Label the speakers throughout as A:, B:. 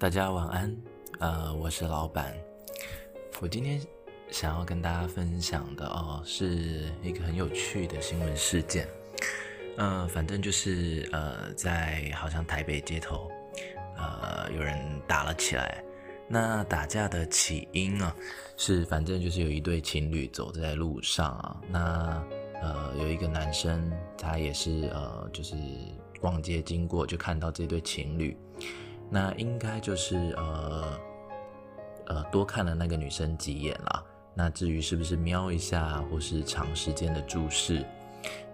A: 大家晚安，呃，我是老板。我今天想要跟大家分享的哦，是一个很有趣的新闻事件。呃，反正就是呃，在好像台北街头，呃，有人打了起来。那打架的起因啊，是反正就是有一对情侣走在路上啊，那呃，有一个男生他也是呃，就是逛街经过，就看到这对情侣。那应该就是呃呃多看了那个女生几眼了。那至于是不是瞄一下，或是长时间的注视，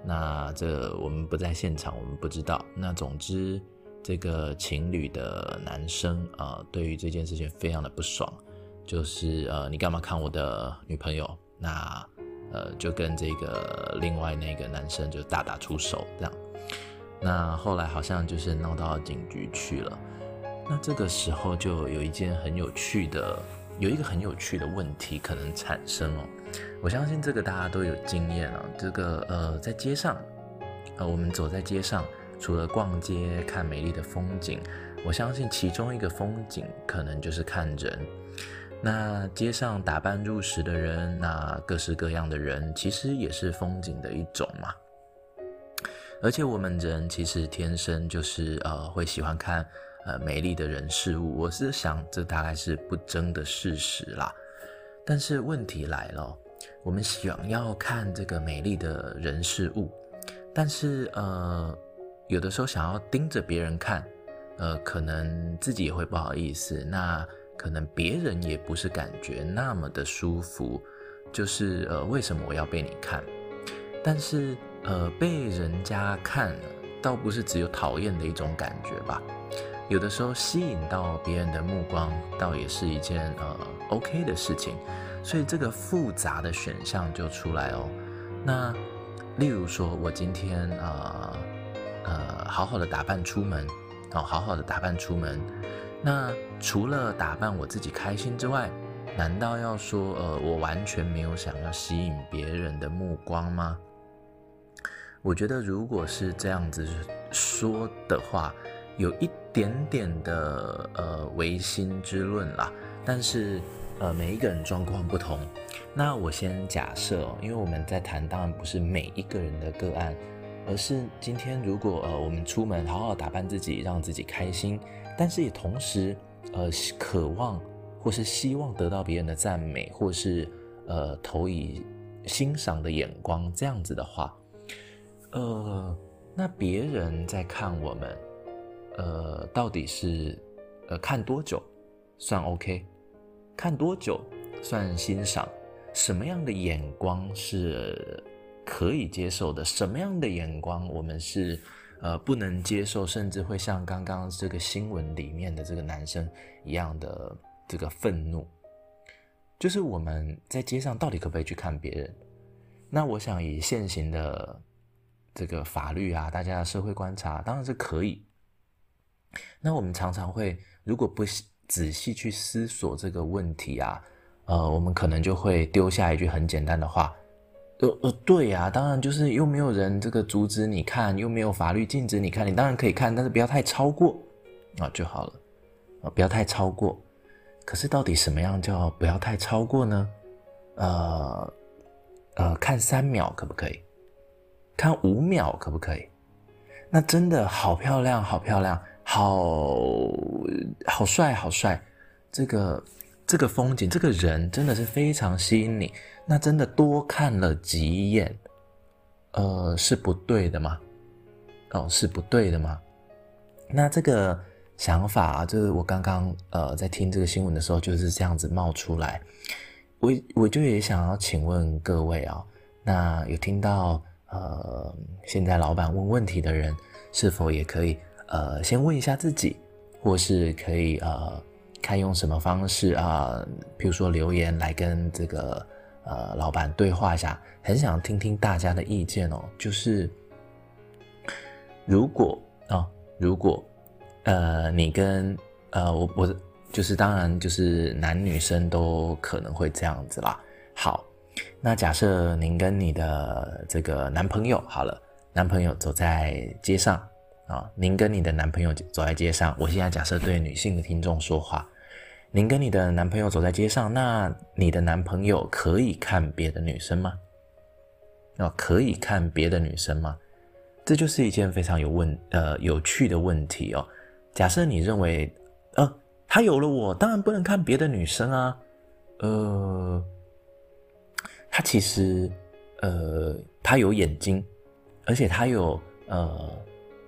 A: 那这我们不在现场，我们不知道。那总之，这个情侣的男生啊，对于这件事情非常的不爽，就是呃你干嘛看我的女朋友？那呃就跟这个另外那个男生就大打出手这样。那后来好像就是闹到警局去了。那这个时候就有一件很有趣的，有一个很有趣的问题可能产生哦。我相信这个大家都有经验啊。这个呃，在街上，呃，我们走在街上，除了逛街看美丽的风景，我相信其中一个风景可能就是看人。那街上打扮入时的人，那各式各样的人，其实也是风景的一种嘛。而且我们人其实天生就是呃，会喜欢看。呃，美丽的人事物，我是想这大概是不争的事实啦。但是问题来了，我们想要看这个美丽的人事物，但是呃，有的时候想要盯着别人看，呃，可能自己也会不好意思，那可能别人也不是感觉那么的舒服。就是呃，为什么我要被你看？但是呃，被人家看，倒不是只有讨厌的一种感觉吧。有的时候吸引到别人的目光，倒也是一件呃 OK 的事情，所以这个复杂的选项就出来哦。那例如说，我今天呃呃好好的打扮出门，哦好好的打扮出门，那除了打扮我自己开心之外，难道要说呃我完全没有想要吸引别人的目光吗？我觉得如果是这样子说的话。有一点点的呃唯心之论啦，但是呃每一个人状况不同，那我先假设，哦因为我们在谈，当然不是每一个人的个案，而是今天如果呃我们出门好好打扮自己，让自己开心，但是也同时呃渴望或是希望得到别人的赞美，或是呃投以欣赏的眼光，这样子的话，呃那别人在看我们。呃，到底是呃看多久算 OK？看多久算欣赏？什么样的眼光是可以接受的？什么样的眼光我们是呃不能接受？甚至会像刚刚这个新闻里面的这个男生一样的这个愤怒，就是我们在街上到底可不可以去看别人？那我想以现行的这个法律啊，大家的社会观察，当然是可以。那我们常常会，如果不仔细去思索这个问题啊，呃，我们可能就会丢下一句很简单的话，呃呃，对呀，当然就是又没有人这个阻止你看，又没有法律禁止你看，你当然可以看，但是不要太超过啊就好了，啊，不要太超过。可是到底什么样叫不要太超过呢？呃呃，看三秒可不可以？看五秒可不可以？那真的好漂亮，好漂亮。好好帅，好帅！这个这个风景，这个人真的是非常吸引你。那真的多看了几眼，呃，是不对的吗？哦，是不对的吗？那这个想法啊，就是我刚刚呃在听这个新闻的时候就是这样子冒出来。我我就也想要请问各位啊，那有听到呃现在老板问问题的人，是否也可以？呃，先问一下自己，或是可以呃，看用什么方式啊，比如说留言来跟这个呃老板对话一下，很想听听大家的意见哦。就是如果啊，如果呃你跟呃我我就是当然就是男女生都可能会这样子啦。好，那假设您跟你的这个男朋友好了，男朋友走在街上。啊，您跟你的男朋友走在街上，我现在假设对女性的听众说话，您跟你的男朋友走在街上，那你的男朋友可以看别的女生吗？哦，可以看别的女生吗？这就是一件非常有问呃有趣的问题哦。假设你认为，呃，他有了我，当然不能看别的女生啊。呃，他其实，呃，他有眼睛，而且他有呃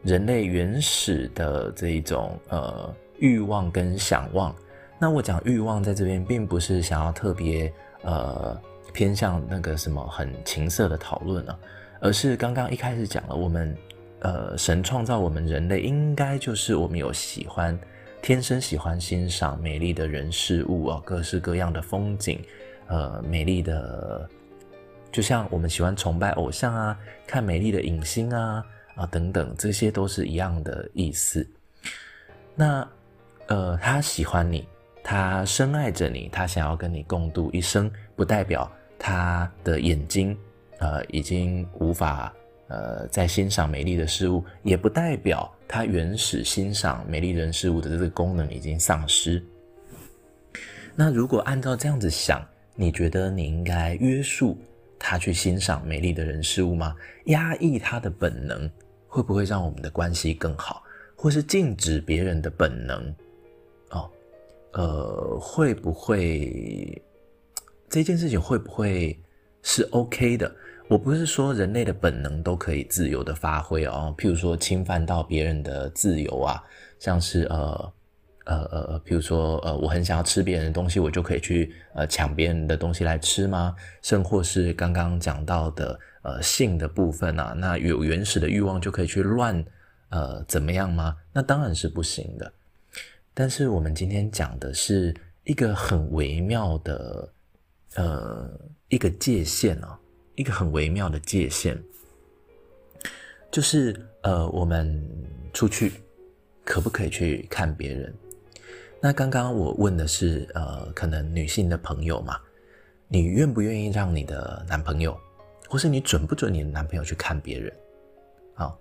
A: 人类原始的这一种呃欲望跟想望。那我讲欲望在这边，并不是想要特别呃偏向那个什么很情色的讨论啊。而是刚刚一开始讲了，我们，呃，神创造我们人类，应该就是我们有喜欢，天生喜欢欣赏美丽的人事物啊，各式各样的风景，呃，美丽的，就像我们喜欢崇拜偶像啊，看美丽的影星啊，啊等等，这些都是一样的意思。那，呃，他喜欢你，他深爱着你，他想要跟你共度一生，不代表他的眼睛。呃，已经无法呃再欣赏美丽的事物，也不代表他原始欣赏美丽人事物的这个功能已经丧失。那如果按照这样子想，你觉得你应该约束他去欣赏美丽的人事物吗？压抑他的本能，会不会让我们的关系更好？或是禁止别人的本能？哦，呃，会不会这件事情会不会是 OK 的？我不是说人类的本能都可以自由的发挥哦，譬如说侵犯到别人的自由啊，像是呃呃呃，譬如说呃，我很想要吃别人的东西，我就可以去呃抢别人的东西来吃吗？甚或是刚刚讲到的呃性的部分啊，那有原始的欲望就可以去乱呃怎么样吗？那当然是不行的。但是我们今天讲的是一个很微妙的呃一个界限啊。一个很微妙的界限，就是呃，我们出去可不可以去看别人？那刚刚我问的是呃，可能女性的朋友嘛，你愿不愿意让你的男朋友，或是你准不准你的男朋友去看别人？好，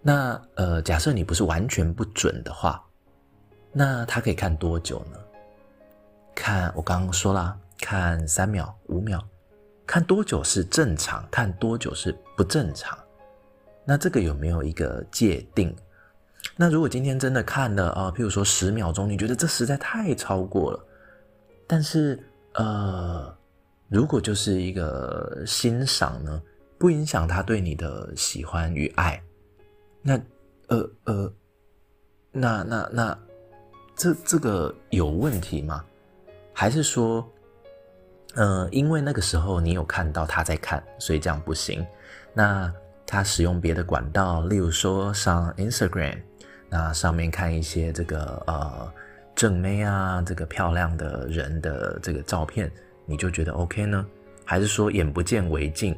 A: 那呃，假设你不是完全不准的话，那他可以看多久呢？看我刚刚说了，看三秒、五秒。看多久是正常，看多久是不正常，那这个有没有一个界定？那如果今天真的看了啊，譬如说十秒钟，你觉得这实在太超过了，但是呃，如果就是一个欣赏呢，不影响他对你的喜欢与爱，那呃呃，那那那这这个有问题吗？还是说？嗯，因为那个时候你有看到他在看，所以这样不行。那他使用别的管道，例如说上 Instagram，那上面看一些这个呃正妹啊，这个漂亮的人的这个照片，你就觉得 OK 呢？还是说眼不见为净？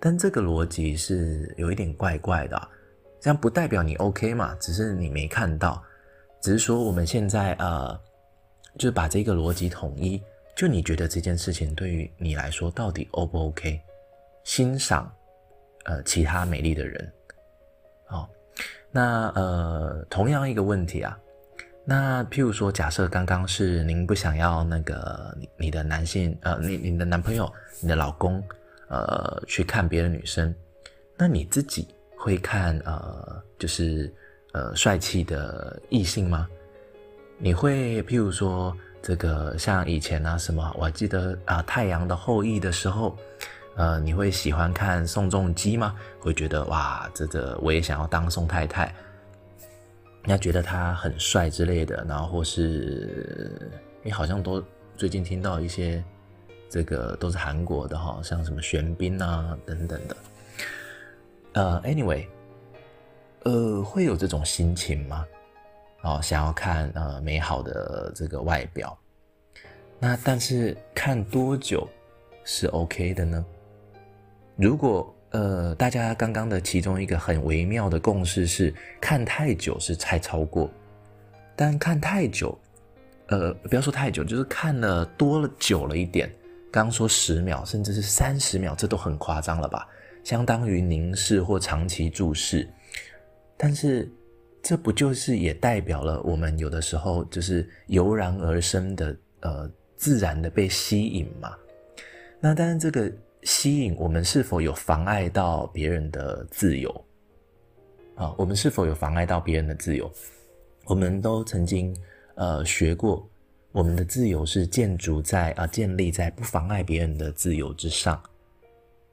A: 但这个逻辑是有一点怪怪的，这样不代表你 OK 嘛？只是你没看到，只是说我们现在呃，就是把这个逻辑统一。就你觉得这件事情对于你来说到底 O 不 OK？欣赏，呃，其他美丽的人，好，那呃，同样一个问题啊，那譬如说，假设刚刚是您不想要那个你你的男性，呃，你你的男朋友、你的老公，呃，去看别的女生，那你自己会看呃，就是呃，帅气的异性吗？你会譬如说？这个像以前啊，什么我还记得啊，《太阳的后裔》的时候，呃，你会喜欢看宋仲基吗？会觉得哇，这个我也想要当宋太太，要觉得他很帅之类的，然后或是你好像都最近听到一些这个都是韩国的哈，像什么玄彬啊等等的，呃，anyway，呃，会有这种心情吗？哦，想要看呃美好的这个外表，那但是看多久是 OK 的呢？如果呃大家刚刚的其中一个很微妙的共识是看太久是太超过，但看太久，呃不要说太久，就是看了多了久了一点，刚说十秒甚至是三十秒，这都很夸张了吧？相当于凝视或长期注视，但是。这不就是也代表了我们有的时候就是油然而生的呃自然的被吸引嘛？那但是这个吸引我们是否有妨碍到别人的自由？啊，我们是否有妨碍到别人的自由？我们都曾经呃学过，我们的自由是建筑在啊建立在不妨碍别人的自由之上。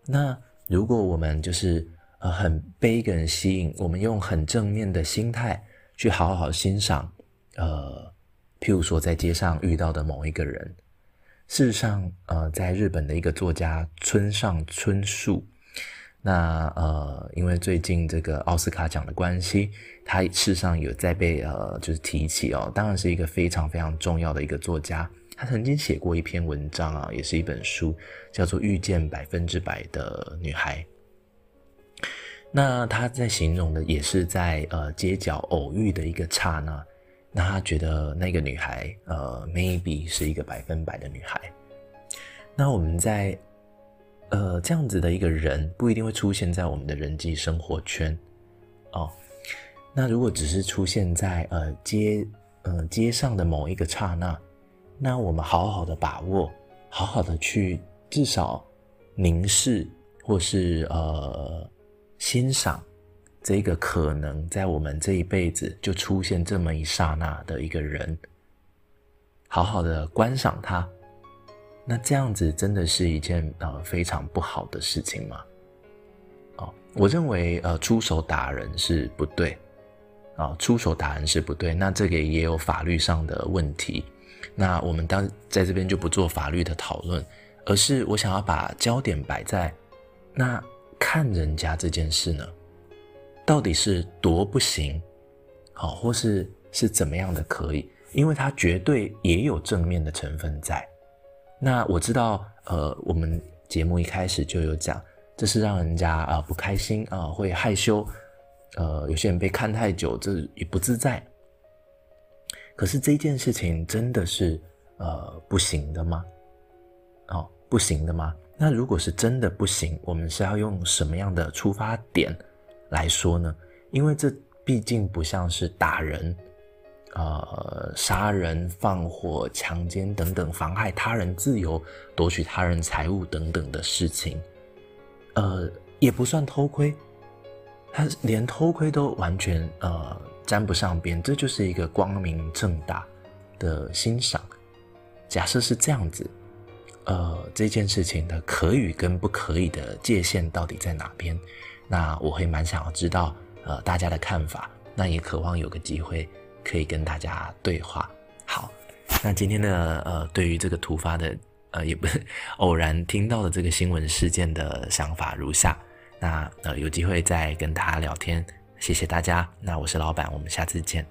A: 那如果我们就是呃很被一个人吸引，我们用很正面的心态去好好欣赏，呃，譬如说在街上遇到的某一个人，事实上，呃，在日本的一个作家村上春树。那呃，因为最近这个奥斯卡奖的关系，他事实上有在被呃就是提起哦，当然是一个非常非常重要的一个作家。他曾经写过一篇文章啊，也是一本书，叫做《遇见百分之百的女孩》。那他在形容的也是在呃街角偶遇的一个刹那，那他觉得那个女孩呃 maybe 是一个百分百的女孩。那我们在。呃，这样子的一个人不一定会出现在我们的人际生活圈，哦。那如果只是出现在呃街呃街上的某一个刹那，那我们好好的把握，好好的去至少凝视或是呃欣赏这个可能在我们这一辈子就出现这么一刹那的一个人，好好的观赏他。那这样子真的是一件呃非常不好的事情吗？哦，我认为呃出手打人是不对，啊出手打人是不对。那这个也有法律上的问题。那我们当在这边就不做法律的讨论，而是我想要把焦点摆在那看人家这件事呢，到底是多不行，好，或是是怎么样的可以？因为它绝对也有正面的成分在。那我知道，呃，我们节目一开始就有讲，这是让人家啊不开心啊，会害羞，呃，有些人被看太久，这也不自在。可是这件事情真的是呃不行的吗？哦，不行的吗？那如果是真的不行，我们是要用什么样的出发点来说呢？因为这毕竟不像是打人。呃，杀人、放火、强奸等等，妨害他人自由、夺取他人财物等等的事情，呃，也不算偷窥，他连偷窥都完全呃沾不上边，这就是一个光明正大的欣赏。假设是这样子，呃，这件事情的可与跟不可以的界限到底在哪边？那我会蛮想要知道，呃，大家的看法，那也渴望有个机会。可以跟大家对话。好，那今天的呃，对于这个突发的呃，也不是偶然听到的这个新闻事件的想法如下。那呃，有机会再跟大家聊天。谢谢大家。那我是老板，我们下次见。